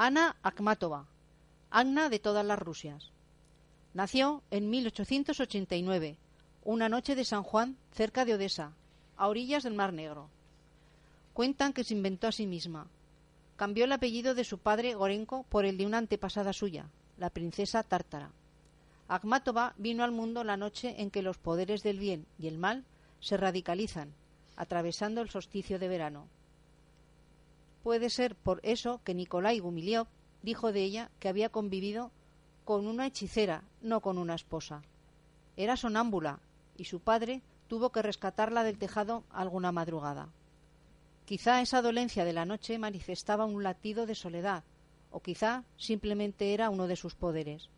Ana Akhmatova, Anna de todas las Rusias. Nació en 1889, una noche de San Juan, cerca de Odessa, a orillas del Mar Negro. Cuentan que se inventó a sí misma. Cambió el apellido de su padre Gorenko por el de una antepasada suya, la princesa tártara. Akhmatova vino al mundo la noche en que los poderes del bien y el mal se radicalizan, atravesando el solsticio de verano. Puede ser por eso que Nikolai Gumiliov dijo de ella que había convivido con una hechicera, no con una esposa. Era sonámbula y su padre tuvo que rescatarla del tejado alguna madrugada. Quizá esa dolencia de la noche manifestaba un latido de soledad, o quizá simplemente era uno de sus poderes.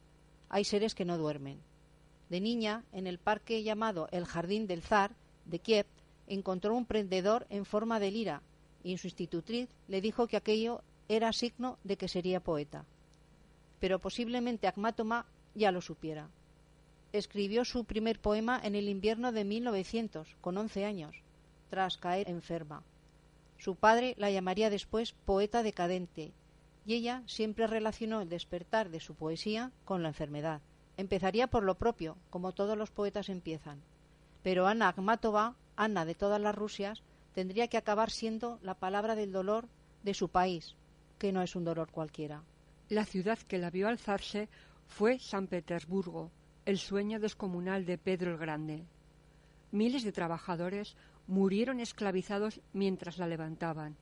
Hay seres que no duermen. De niña, en el parque llamado el Jardín del Zar de Kiev, encontró un prendedor en forma de lira y su institutriz le dijo que aquello era signo de que sería poeta. Pero posiblemente Akhmatoma ya lo supiera. Escribió su primer poema en el invierno de 1900, con once años, tras caer enferma. Su padre la llamaría después poeta decadente, y ella siempre relacionó el despertar de su poesía con la enfermedad. Empezaría por lo propio, como todos los poetas empiezan. Pero Ana Akhmatova, Ana de todas las Rusias, tendría que acabar siendo la palabra del dolor de su país, que no es un dolor cualquiera. La ciudad que la vio alzarse fue San Petersburgo, el sueño descomunal de Pedro el Grande. Miles de trabajadores murieron esclavizados mientras la levantaban.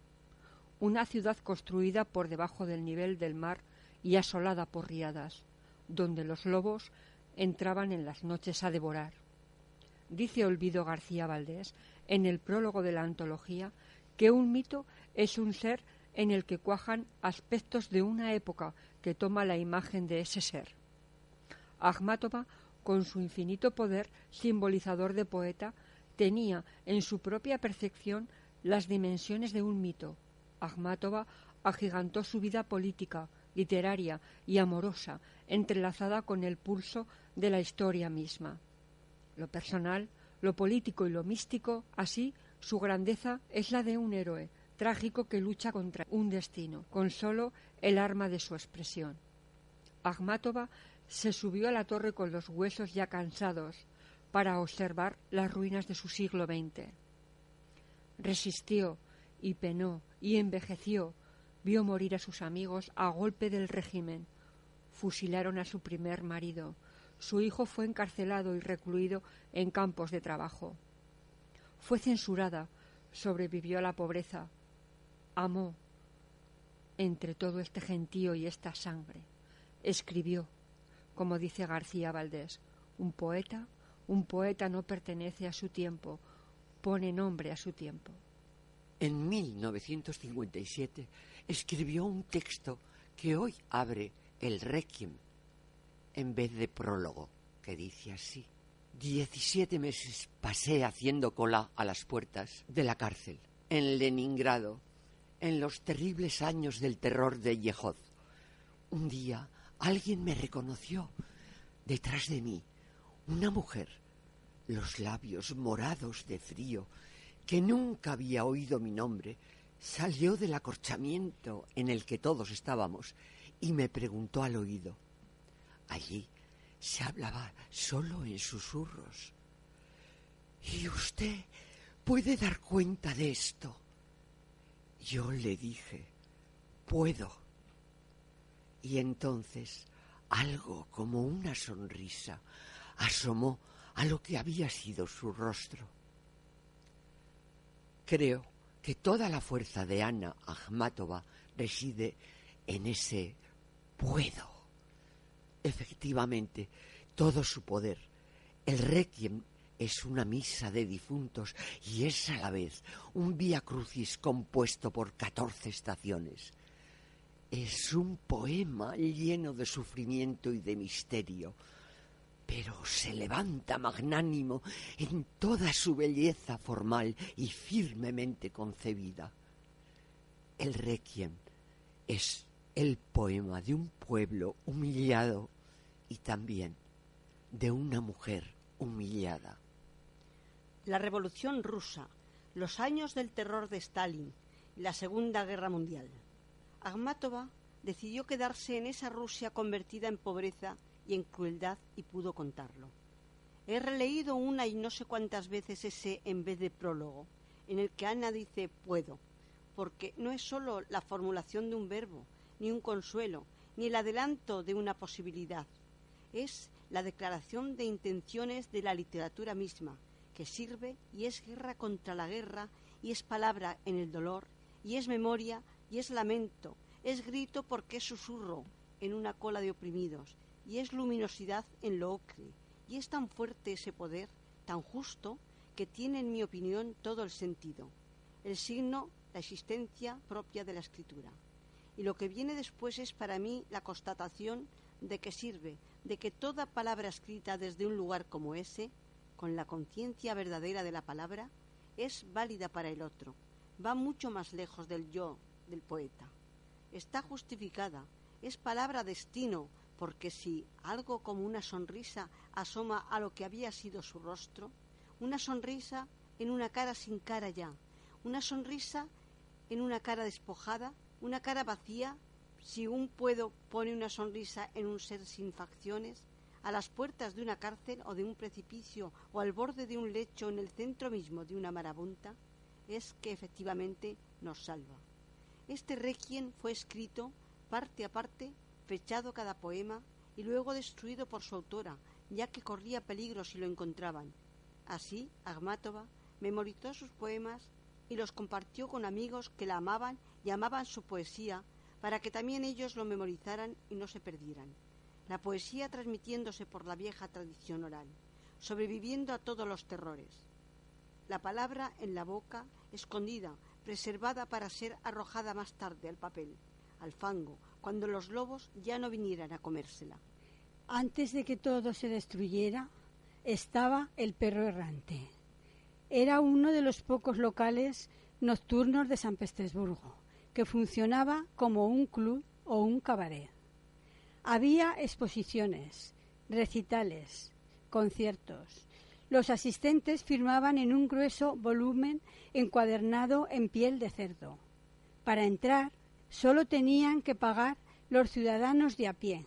Una ciudad construida por debajo del nivel del mar y asolada por riadas, donde los lobos entraban en las noches a devorar. Dice Olvido García Valdés en el prólogo de la antología que un mito es un ser en el que cuajan aspectos de una época que toma la imagen de ese ser. Akhmatova, con su infinito poder simbolizador de poeta, tenía en su propia percepción las dimensiones de un mito. Akhmatova agigantó su vida política, literaria y amorosa, entrelazada con el pulso de la historia misma. Lo personal, lo político y lo místico, así su grandeza es la de un héroe trágico que lucha contra un destino, con solo el arma de su expresión. Akhmatova se subió a la torre con los huesos ya cansados para observar las ruinas de su siglo XX. Resistió y penó y envejeció, vio morir a sus amigos a golpe del régimen, fusilaron a su primer marido, su hijo fue encarcelado y recluido en campos de trabajo. Fue censurada, sobrevivió a la pobreza, amó entre todo este gentío y esta sangre. Escribió, como dice García Valdés, un poeta, un poeta no pertenece a su tiempo, pone nombre a su tiempo. En 1957 escribió un texto que hoy abre el Requiem en vez de prólogo, que dice así. Diecisiete meses pasé haciendo cola a las puertas de la cárcel, en Leningrado, en los terribles años del terror de Yehod. Un día alguien me reconoció detrás de mí, una mujer, los labios morados de frío, que nunca había oído mi nombre, salió del acorchamiento en el que todos estábamos y me preguntó al oído. Allí se hablaba solo en susurros. ¿Y usted puede dar cuenta de esto? Yo le dije, puedo. Y entonces algo como una sonrisa asomó a lo que había sido su rostro. Creo que toda la fuerza de Ana Akhmatova reside en ese puedo. Efectivamente, todo su poder, el requiem es una misa de difuntos y es a la vez un vía crucis compuesto por catorce estaciones. Es un poema lleno de sufrimiento y de misterio, pero se levanta magnánimo en toda su belleza formal y firmemente concebida. El requiem es el poema de un pueblo humillado y también de una mujer humillada la Revolución rusa, los años del terror de Stalin la Segunda Guerra Mundial. Akhmatova decidió quedarse en esa Rusia convertida en pobreza y en crueldad y pudo contarlo. He releído una y no sé cuántas veces ese en vez de prólogo, en el que Ana dice puedo, porque no es sólo la formulación de un verbo, ni un consuelo, ni el adelanto de una posibilidad, es la declaración de intenciones de la literatura misma, que sirve y es guerra contra la guerra, y es palabra en el dolor, y es memoria, y es lamento, es grito porque es susurro en una cola de oprimidos, y es luminosidad en lo ocre, y es tan fuerte ese poder, tan justo, que tiene, en mi opinión, todo el sentido, el signo, la existencia propia de la escritura. Y lo que viene después es para mí la constatación de que sirve, de que toda palabra escrita desde un lugar como ese, con la conciencia verdadera de la palabra, es válida para el otro, va mucho más lejos del yo del poeta. Está justificada, es palabra destino, porque si algo como una sonrisa asoma a lo que había sido su rostro, una sonrisa en una cara sin cara ya, una sonrisa en una cara despojada, una cara vacía, si un puedo pone una sonrisa en un ser sin facciones, a las puertas de una cárcel o de un precipicio o al borde de un lecho en el centro mismo de una marabunta, es que efectivamente nos salva. Este requiem fue escrito parte a parte, fechado cada poema y luego destruido por su autora, ya que corría peligro si lo encontraban. Así, Agmátova memorizó sus poemas y los compartió con amigos que la amaban y amaban su poesía, para que también ellos lo memorizaran y no se perdieran. La poesía transmitiéndose por la vieja tradición oral, sobreviviendo a todos los terrores. La palabra en la boca, escondida, preservada para ser arrojada más tarde al papel, al fango, cuando los lobos ya no vinieran a comérsela. Antes de que todo se destruyera, estaba el perro errante. Era uno de los pocos locales nocturnos de San Petersburgo que funcionaba como un club o un cabaret. Había exposiciones, recitales, conciertos. Los asistentes firmaban en un grueso volumen encuadernado en piel de cerdo. Para entrar solo tenían que pagar los ciudadanos de a pie.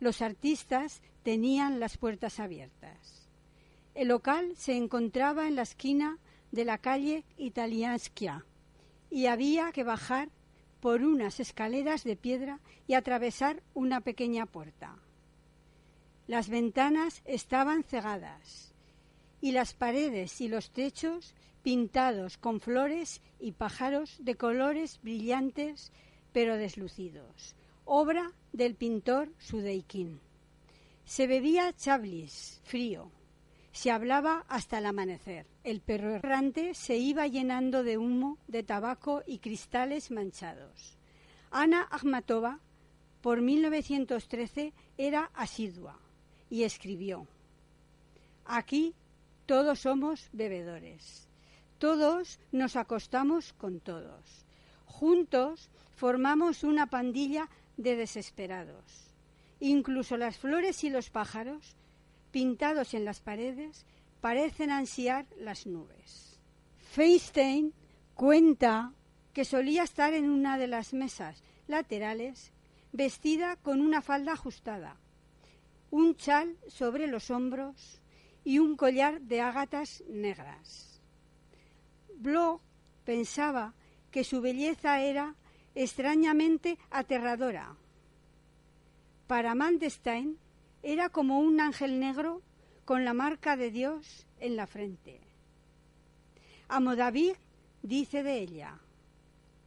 Los artistas tenían las puertas abiertas. El local se encontraba en la esquina de la calle Italianskia, y había que bajar por unas escaleras de piedra y atravesar una pequeña puerta. Las ventanas estaban cegadas y las paredes y los techos pintados con flores y pájaros de colores brillantes pero deslucidos, obra del pintor Sudeikin. Se bebía chablis, frío, se hablaba hasta el amanecer. El perro errante se iba llenando de humo, de tabaco y cristales manchados. Ana Akhmatova, por 1913, era asidua y escribió: Aquí todos somos bebedores. Todos nos acostamos con todos. Juntos formamos una pandilla de desesperados. Incluso las flores y los pájaros pintados en las paredes parecen ansiar las nubes. Feinstein cuenta que solía estar en una de las mesas laterales vestida con una falda ajustada, un chal sobre los hombros y un collar de ágatas negras. Bloch pensaba que su belleza era extrañamente aterradora. Para Mandestein era como un ángel negro con la marca de Dios en la frente. Amo David dice de ella,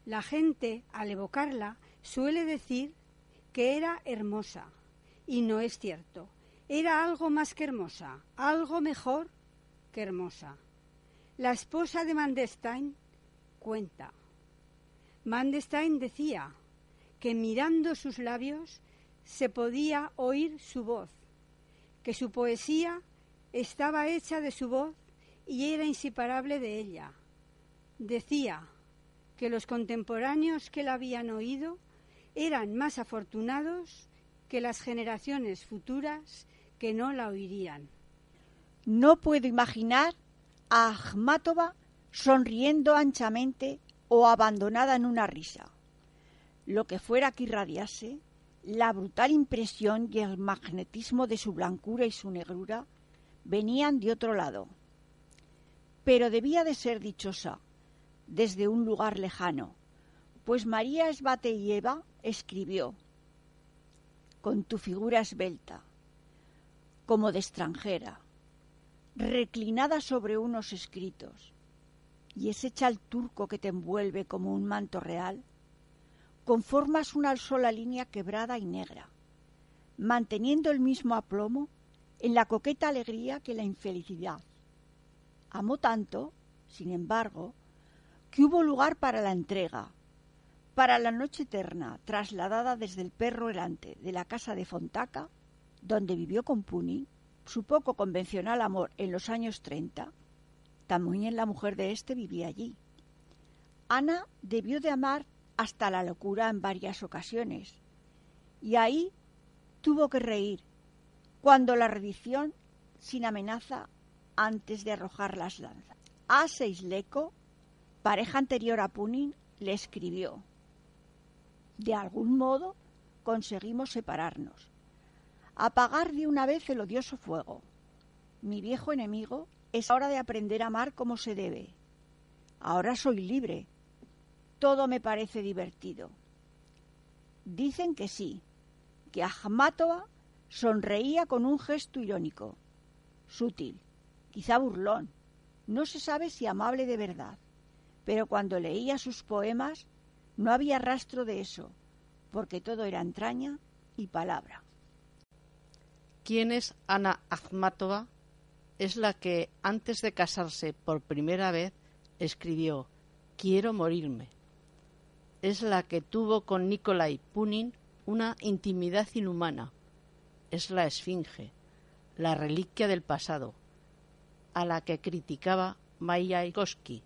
la gente al evocarla suele decir que era hermosa, y no es cierto. Era algo más que hermosa, algo mejor que hermosa. La esposa de Mandestein cuenta. Mandestein decía que mirando sus labios se podía oír su voz, que su poesía estaba hecha de su voz y era inseparable de ella. Decía que los contemporáneos que la habían oído eran más afortunados que las generaciones futuras que no la oirían. No puedo imaginar a Akhmatova sonriendo anchamente o abandonada en una risa. lo que fuera que irradiase, la brutal impresión y el magnetismo de su blancura y su negrura venían de otro lado. Pero debía de ser dichosa desde un lugar lejano, pues María Esbateyeva escribió, con tu figura esbelta, como de extranjera, reclinada sobre unos escritos, y ese chal turco que te envuelve como un manto real, conformas una sola línea quebrada y negra, manteniendo el mismo aplomo en la coqueta alegría que la infelicidad. Amó tanto, sin embargo, que hubo lugar para la entrega, para la noche eterna, trasladada desde el perro errante de la casa de Fontaca, donde vivió con Puni, su poco convencional amor en los años treinta, también la mujer de éste vivía allí. Ana debió de amar hasta la locura en varias ocasiones, y ahí tuvo que reír, cuando la redición, sin amenaza, antes de arrojar las lanzas. A Seisleco, pareja anterior a Punin, le escribió, de algún modo conseguimos separarnos, apagar de una vez el odioso fuego. Mi viejo enemigo es hora de aprender a amar como se debe. Ahora soy libre. Todo me parece divertido. Dicen que sí, que Ahmatova sonreía con un gesto irónico, sutil, quizá burlón, no se sabe si amable de verdad, pero cuando leía sus poemas no había rastro de eso, porque todo era entraña y palabra. ¿Quién es Ana Akhmatova? es la que, antes de casarse por primera vez, escribió Quiero morirme. Es la que tuvo con Nikolai Punin una intimidad inhumana. Es la esfinge, la reliquia del pasado, a la que criticaba Mayakovsky.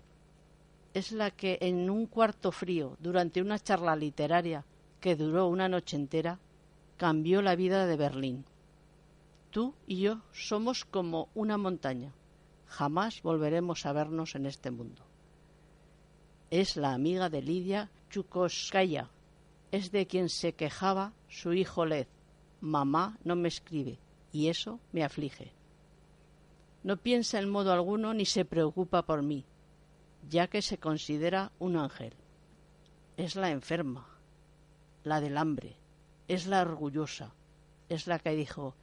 Es la que en un cuarto frío, durante una charla literaria que duró una noche entera, cambió la vida de Berlín. Tú y yo somos como una montaña. Jamás volveremos a vernos en este mundo. Es la amiga de Lidia Chukoskaya. Es de quien se quejaba su hijo Led. Mamá no me escribe y eso me aflige. No piensa en modo alguno ni se preocupa por mí, ya que se considera un ángel. Es la enferma, la del hambre, es la orgullosa, es la que dijo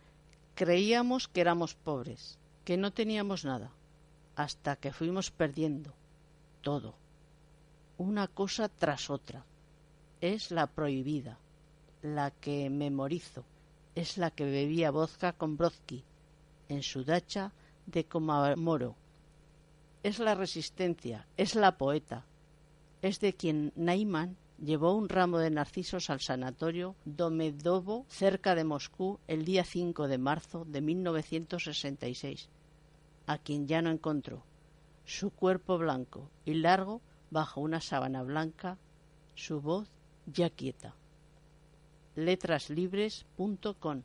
Creíamos que éramos pobres, que no teníamos nada, hasta que fuimos perdiendo todo, una cosa tras otra. Es la prohibida, la que memorizo, es la que bebía vodka con Brodsky en su dacha de Komamoro. Es la resistencia, es la poeta, es de quien Naiman llevó un ramo de narcisos al sanatorio Domedovo, cerca de Moscú, el día 5 de marzo de 1966, a quien ya no encontró. Su cuerpo blanco y largo bajo una sábana blanca, su voz ya quieta. Letraslibres.com